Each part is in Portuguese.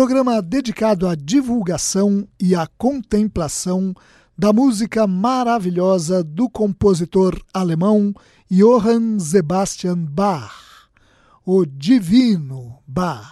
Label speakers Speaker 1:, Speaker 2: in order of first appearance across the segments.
Speaker 1: programa dedicado à divulgação e à contemplação da música maravilhosa do compositor alemão Johann Sebastian Bach, o Divino Bach.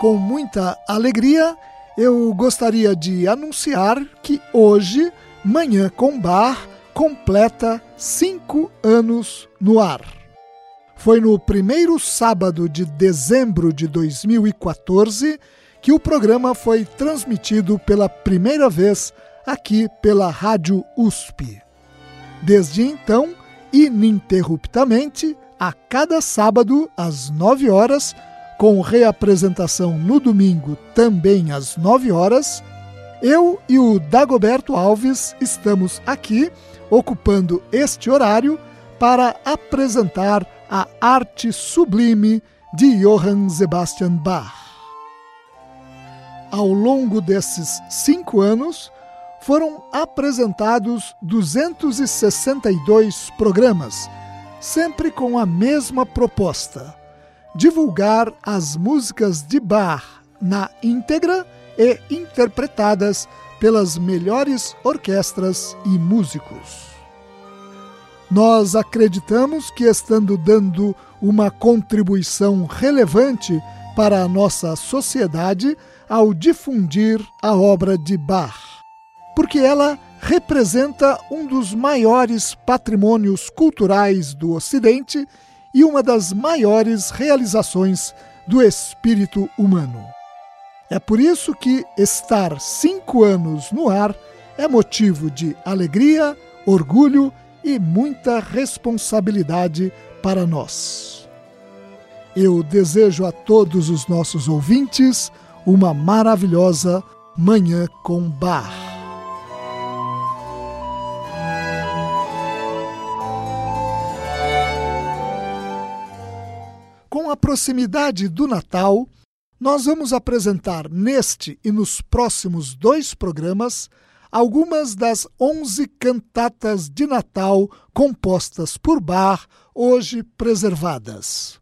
Speaker 1: Com muita alegria, eu gostaria de anunciar que hoje, Manhã com Bar, completa cinco anos no ar. Foi no primeiro sábado de dezembro de 2014 que o programa foi transmitido pela primeira vez aqui pela Rádio USP. Desde então, ininterruptamente, a cada sábado às 9 horas, com reapresentação no domingo também às 9 horas, eu e o Dagoberto Alves estamos aqui ocupando este horário para apresentar a arte sublime de Johann Sebastian Bach. Ao longo desses cinco anos, foram apresentados 262 programas, sempre com a mesma proposta: divulgar as músicas de Bach na íntegra e interpretadas pelas melhores orquestras e músicos. Nós acreditamos que, estando dando uma contribuição relevante para a nossa sociedade ao difundir a obra de Bach, porque ela representa um dos maiores patrimônios culturais do Ocidente e uma das maiores realizações do espírito humano. É por isso que estar cinco anos no ar é motivo de alegria, orgulho e muita responsabilidade para nós. Eu desejo a todos os nossos ouvintes uma maravilhosa Manhã com Bar. Com a proximidade do Natal, nós vamos apresentar neste e nos próximos dois programas algumas das onze cantatas de Natal compostas por Bach, hoje preservadas.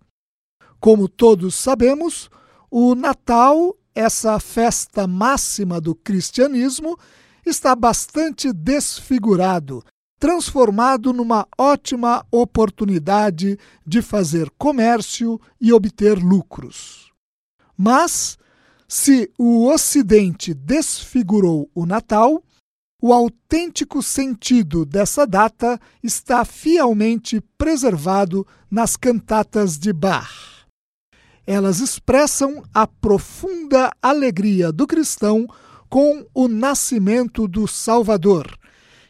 Speaker 1: Como todos sabemos, o Natal, essa festa máxima do cristianismo, está bastante desfigurado, transformado numa ótima oportunidade de fazer comércio e obter lucros. Mas, se o Ocidente desfigurou o Natal, o autêntico sentido dessa data está fielmente preservado nas cantatas de Bach. Elas expressam a profunda alegria do cristão com o nascimento do Salvador,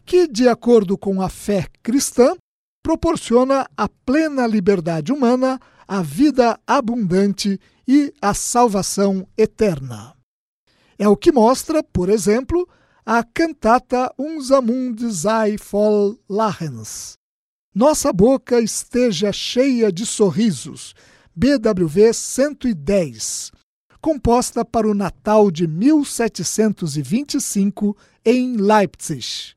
Speaker 1: que, de acordo com a fé cristã, proporciona a plena liberdade humana, a vida abundante e a salvação eterna. É o que mostra, por exemplo, a cantata Unser Mund sei voll Lachens. Nossa boca esteja cheia de sorrisos, BWV 110, composta para o Natal de 1725 em Leipzig,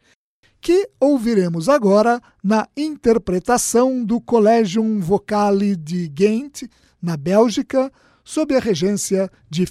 Speaker 2: que ouviremos agora na interpretação do Collegium Vocale de Ghent, na Bélgica, sob a regência de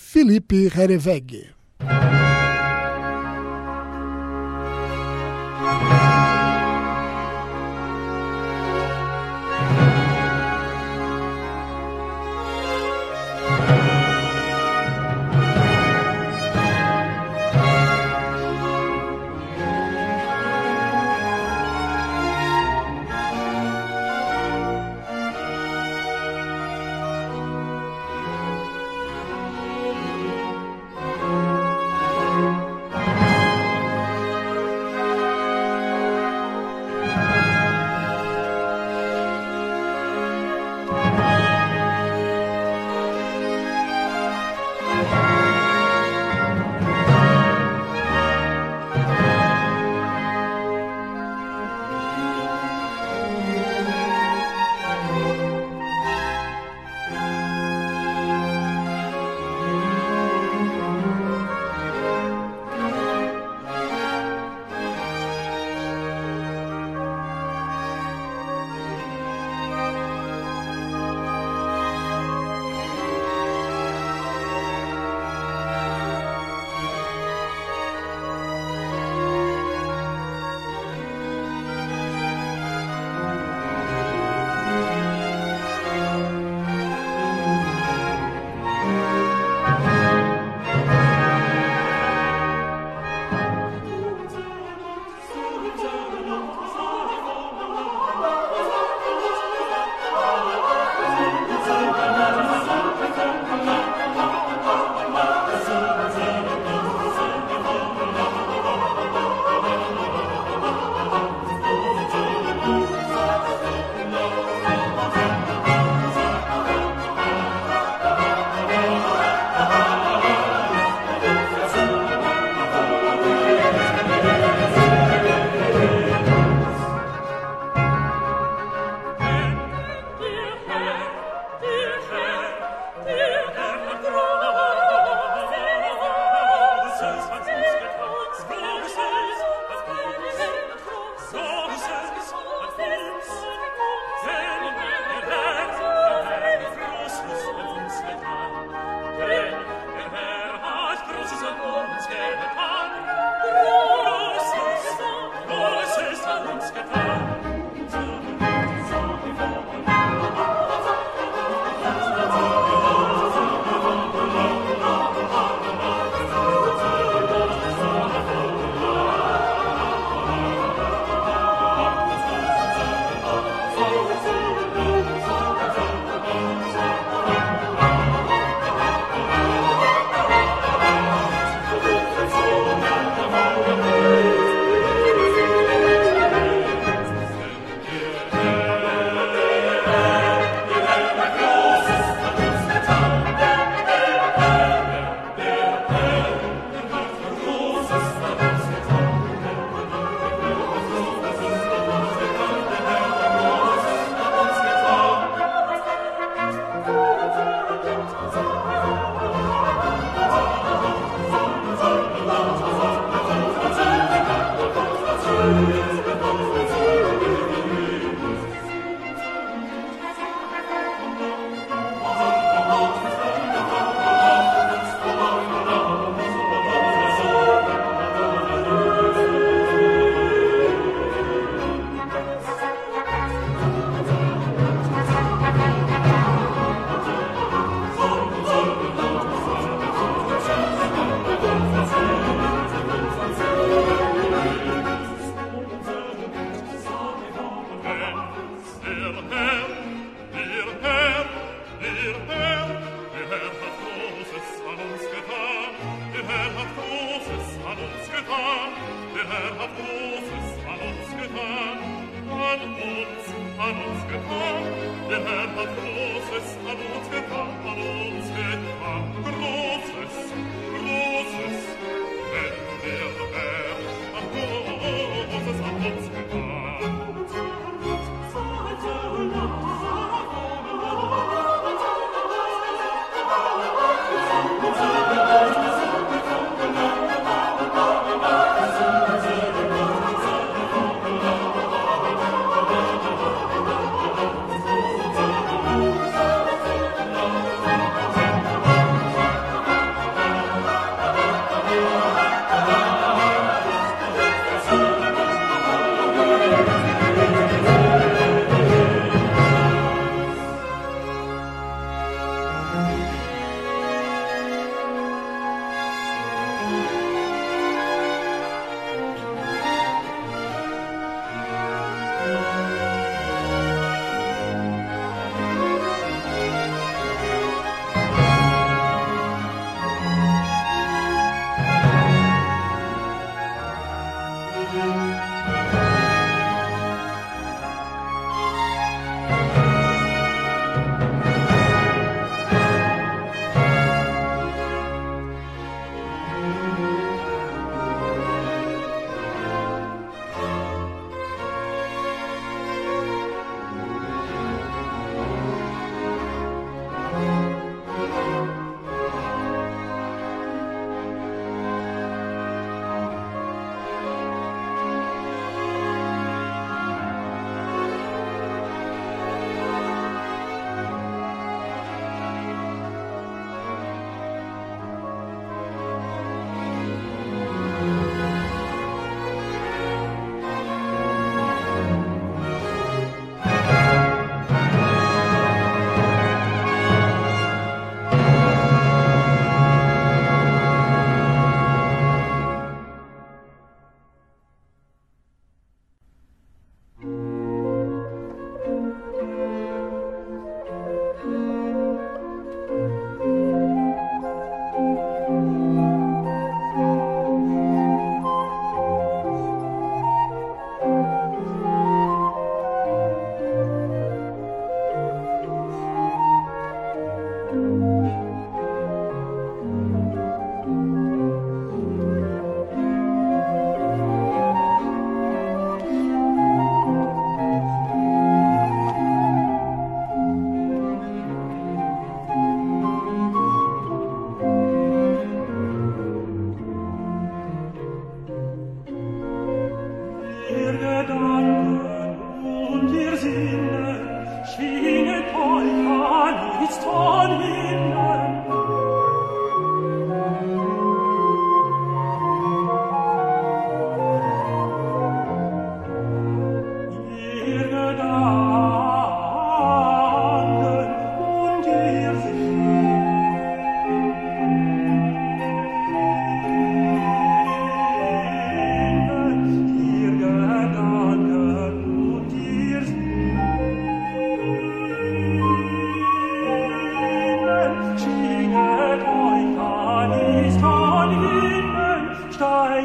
Speaker 2: heard the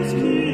Speaker 2: Christ.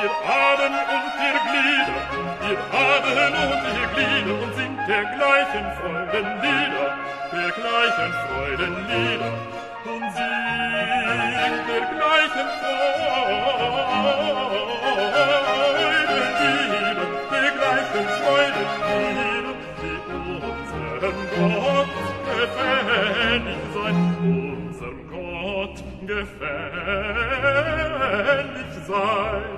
Speaker 3: Ihr Adern und ihr Glieder, ihr Adern und ihr Glieder und singt dergleichen Freudenlieder, dergleichen Freudenlieder und singt dergleichen Freudenlieder, dergleichen Freudenlieder, die unserem Gott gefällig sein, unserem Gott gefällig sein.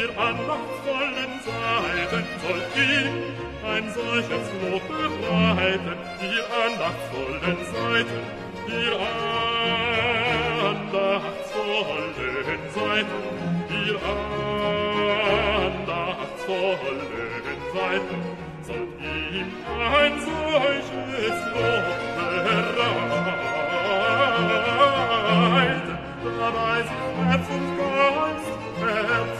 Speaker 3: ihr an machtvollen Seiten sollt ihm ein solches Lob bereiten, ihr an machtvollen Seiten, ihr an machtvollen Seiten, ihr an machtvollen Seiten, sollt ihm ein solches Lob bereiten, dabei sind Herz und Geist, Herz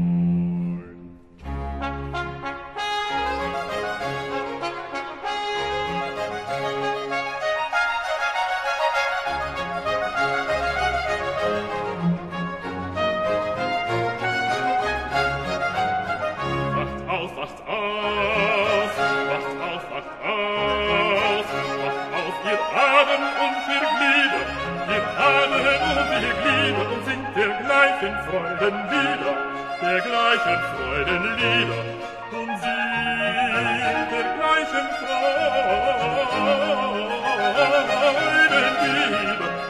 Speaker 3: dergleichen Freudenlieder und singt dergleichen Freudenlieder,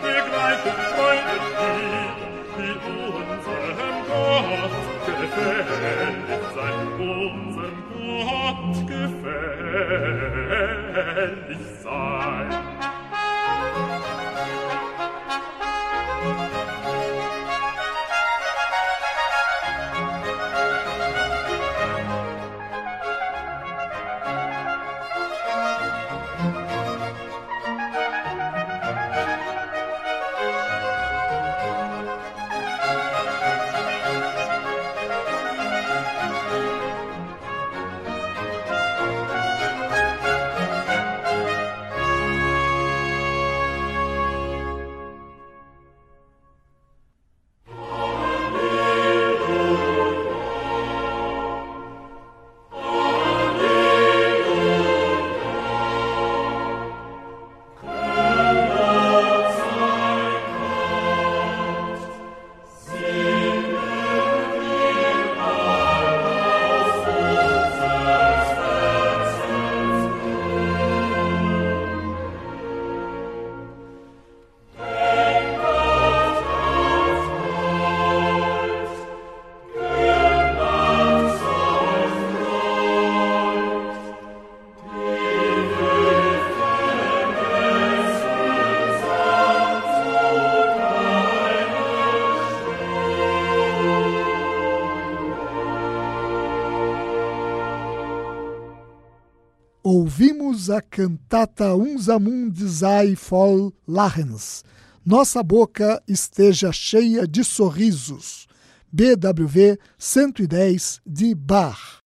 Speaker 3: dergleichen Freudenlieder, die unserem Gott gefällig sein, unserem Gott gefällig sein.
Speaker 1: Ouvimos a cantata Unser Mund sei voll Lachens. Nossa boca esteja cheia de sorrisos. BWV 110 de Bach,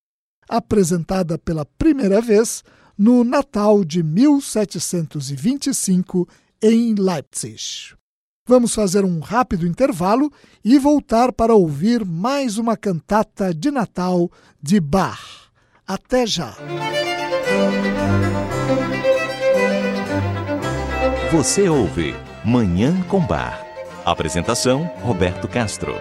Speaker 1: apresentada pela primeira vez no Natal de 1725 em Leipzig. Vamos fazer um rápido intervalo e voltar para ouvir mais uma cantata de Natal de Bach. Até já!
Speaker 4: Você ouve Manhã com Bar. Apresentação: Roberto Castro.